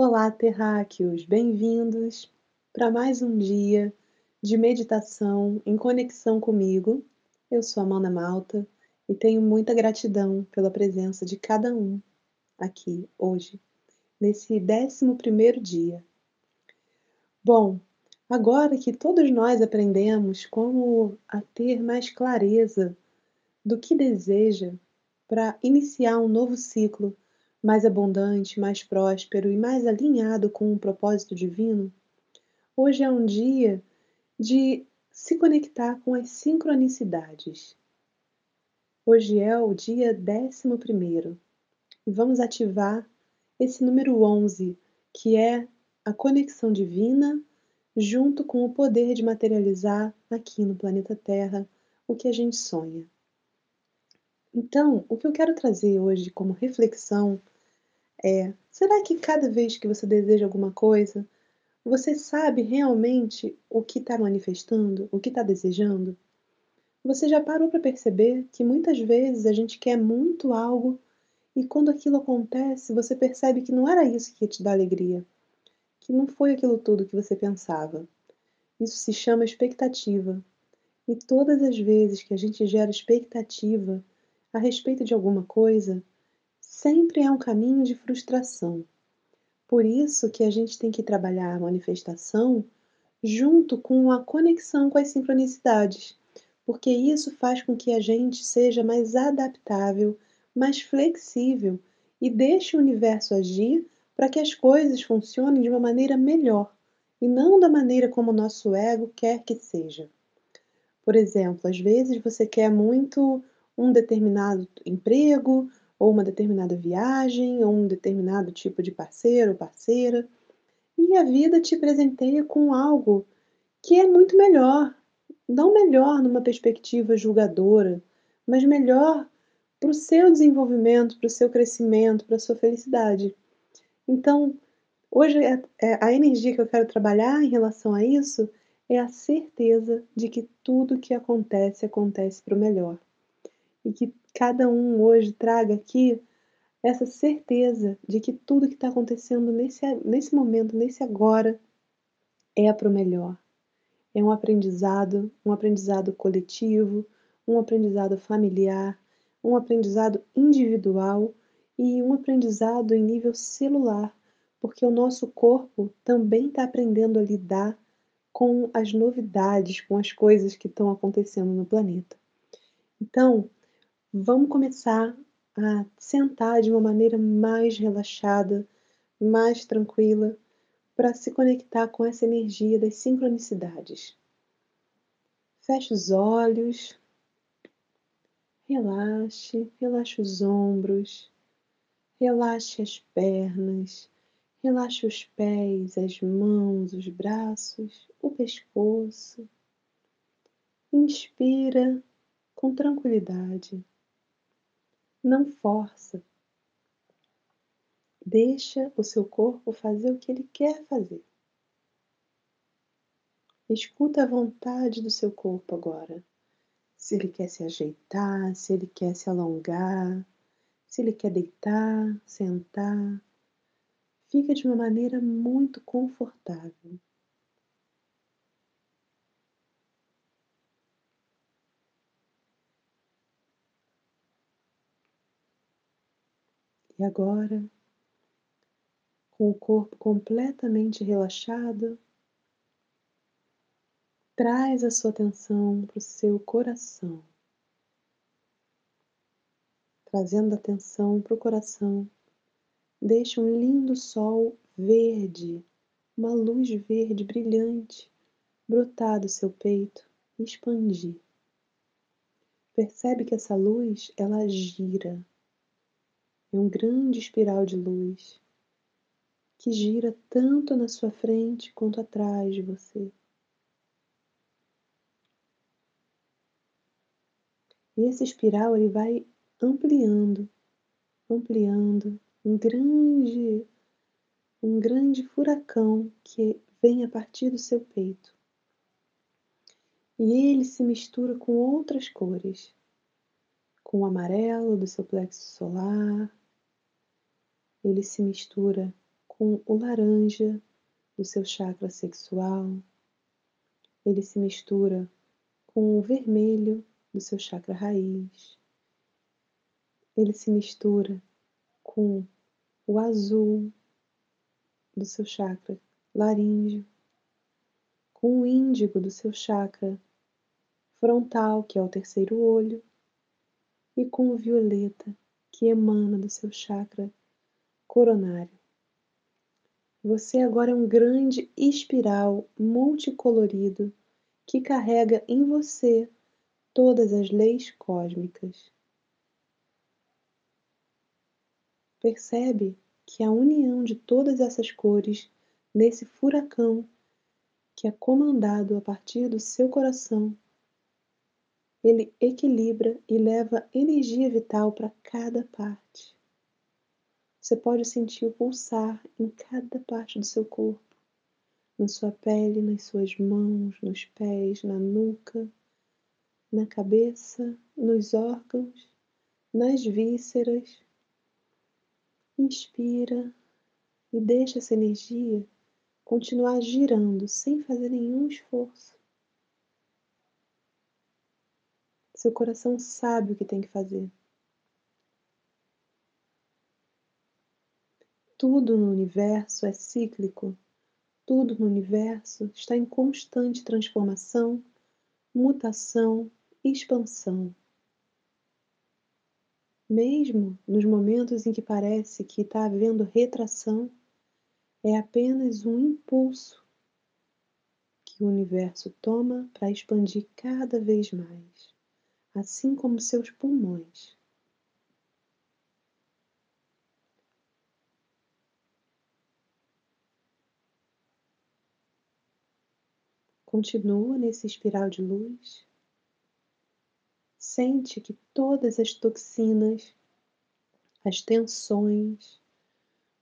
Olá, terráqueos! Bem-vindos para mais um dia de meditação em conexão comigo. Eu sou Amanda Malta e tenho muita gratidão pela presença de cada um aqui hoje, nesse 11 dia. Bom, agora que todos nós aprendemos como a ter mais clareza do que deseja para iniciar um novo ciclo mais abundante, mais próspero e mais alinhado com o propósito divino, hoje é um dia de se conectar com as sincronicidades. Hoje é o dia 11 e vamos ativar esse número 11, que é a conexão divina junto com o poder de materializar aqui no planeta Terra o que a gente sonha. Então, o que eu quero trazer hoje como reflexão é: será que cada vez que você deseja alguma coisa, você sabe realmente o que está manifestando, o que está desejando? Você já parou para perceber que muitas vezes a gente quer muito algo e quando aquilo acontece, você percebe que não era isso que ia te dar alegria, que não foi aquilo tudo que você pensava. Isso se chama expectativa. E todas as vezes que a gente gera expectativa a respeito de alguma coisa, sempre é um caminho de frustração. Por isso que a gente tem que trabalhar a manifestação junto com a conexão com as sincronicidades, porque isso faz com que a gente seja mais adaptável, mais flexível e deixe o universo agir para que as coisas funcionem de uma maneira melhor e não da maneira como o nosso ego quer que seja. Por exemplo, às vezes você quer muito um determinado emprego, ou uma determinada viagem, ou um determinado tipo de parceiro ou parceira, e a vida te presenteia com algo que é muito melhor, não melhor numa perspectiva julgadora, mas melhor para o seu desenvolvimento, para o seu crescimento, para a sua felicidade. Então, hoje é, é, a energia que eu quero trabalhar em relação a isso é a certeza de que tudo que acontece acontece para o melhor e que cada um hoje traga aqui essa certeza de que tudo que está acontecendo nesse, nesse momento, nesse agora, é para o melhor. É um aprendizado, um aprendizado coletivo, um aprendizado familiar, um aprendizado individual e um aprendizado em nível celular, porque o nosso corpo também está aprendendo a lidar com as novidades, com as coisas que estão acontecendo no planeta. Então, Vamos começar a sentar de uma maneira mais relaxada, mais tranquila, para se conectar com essa energia das sincronicidades. Feche os olhos, relaxe, relaxe os ombros, relaxe as pernas, relaxe os pés, as mãos, os braços, o pescoço. Inspira com tranquilidade. Não força. Deixa o seu corpo fazer o que ele quer fazer. Escuta a vontade do seu corpo agora. Se ele quer se ajeitar, se ele quer se alongar, se ele quer deitar, sentar. Fica de uma maneira muito confortável. E agora, com o corpo completamente relaxado, traz a sua atenção para o seu coração. Trazendo a atenção para o coração, deixa um lindo sol verde, uma luz verde brilhante brotar do seu peito e expandir. Percebe que essa luz ela gira é um grande espiral de luz que gira tanto na sua frente quanto atrás de você. E esse espiral ele vai ampliando, ampliando um grande um grande furacão que vem a partir do seu peito. E ele se mistura com outras cores, com o amarelo do seu plexo solar, ele se mistura com o laranja do seu chakra sexual, ele se mistura com o vermelho do seu chakra raiz, ele se mistura com o azul do seu chakra laríngeo, com o índigo do seu chakra frontal, que é o terceiro olho, e com o violeta, que emana do seu chakra coronário. Você agora é um grande espiral multicolorido que carrega em você todas as leis cósmicas. Percebe que a união de todas essas cores nesse furacão que é comandado a partir do seu coração, ele equilibra e leva energia vital para cada parte. Você pode sentir o pulsar em cada parte do seu corpo, na sua pele, nas suas mãos, nos pés, na nuca, na cabeça, nos órgãos, nas vísceras. Inspira e deixa essa energia continuar girando sem fazer nenhum esforço. Seu coração sabe o que tem que fazer. Tudo no universo é cíclico, tudo no universo está em constante transformação, mutação e expansão. Mesmo nos momentos em que parece que está havendo retração, é apenas um impulso que o universo toma para expandir cada vez mais, assim como seus pulmões. Continua nesse espiral de luz. Sente que todas as toxinas, as tensões,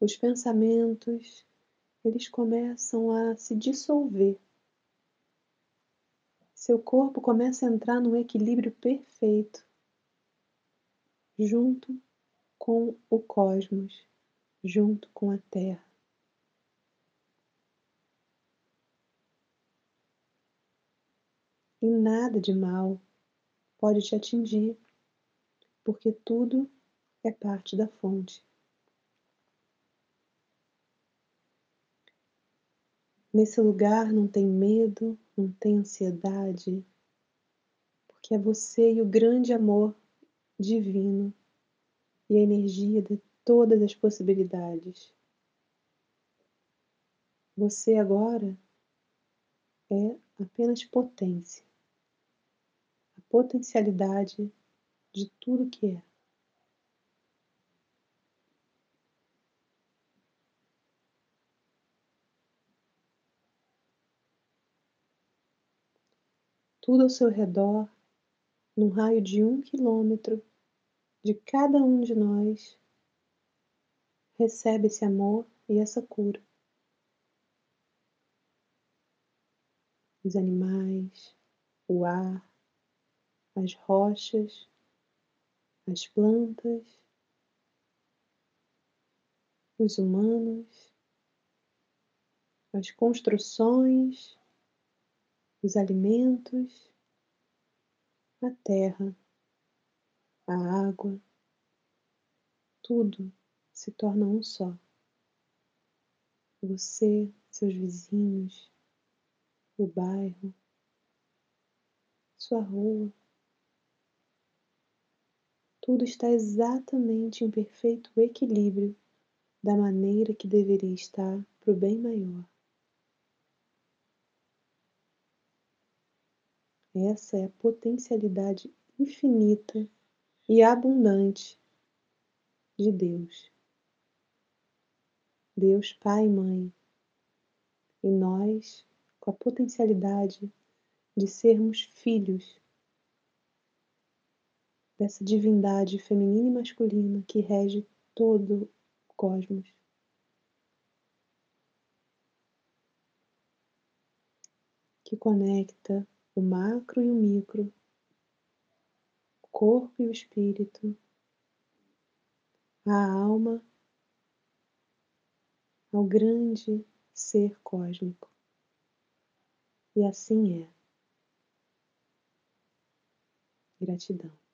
os pensamentos eles começam a se dissolver. Seu corpo começa a entrar num equilíbrio perfeito, junto com o cosmos, junto com a Terra. E nada de mal pode te atingir, porque tudo é parte da fonte. Nesse lugar não tem medo, não tem ansiedade, porque é você e o grande amor divino e a energia de todas as possibilidades. Você agora é apenas potência, potencialidade de tudo que é. tudo ao seu redor, num raio de um quilômetro de cada um de nós, recebe esse amor e essa cura. Os animais, o ar, as rochas, as plantas, os humanos, as construções, os alimentos, a terra, a água, tudo se torna um só. Você, seus vizinhos, o bairro, sua rua, tudo está exatamente em perfeito equilíbrio da maneira que deveria estar para o bem maior. Essa é a potencialidade infinita e abundante de Deus. Deus Pai e Mãe. E nós, com a potencialidade de sermos filhos dessa divindade feminina e masculina que rege todo o cosmos. Que conecta o macro e o micro, o corpo e o espírito, a alma, ao grande ser cósmico. E assim é. Gratidão.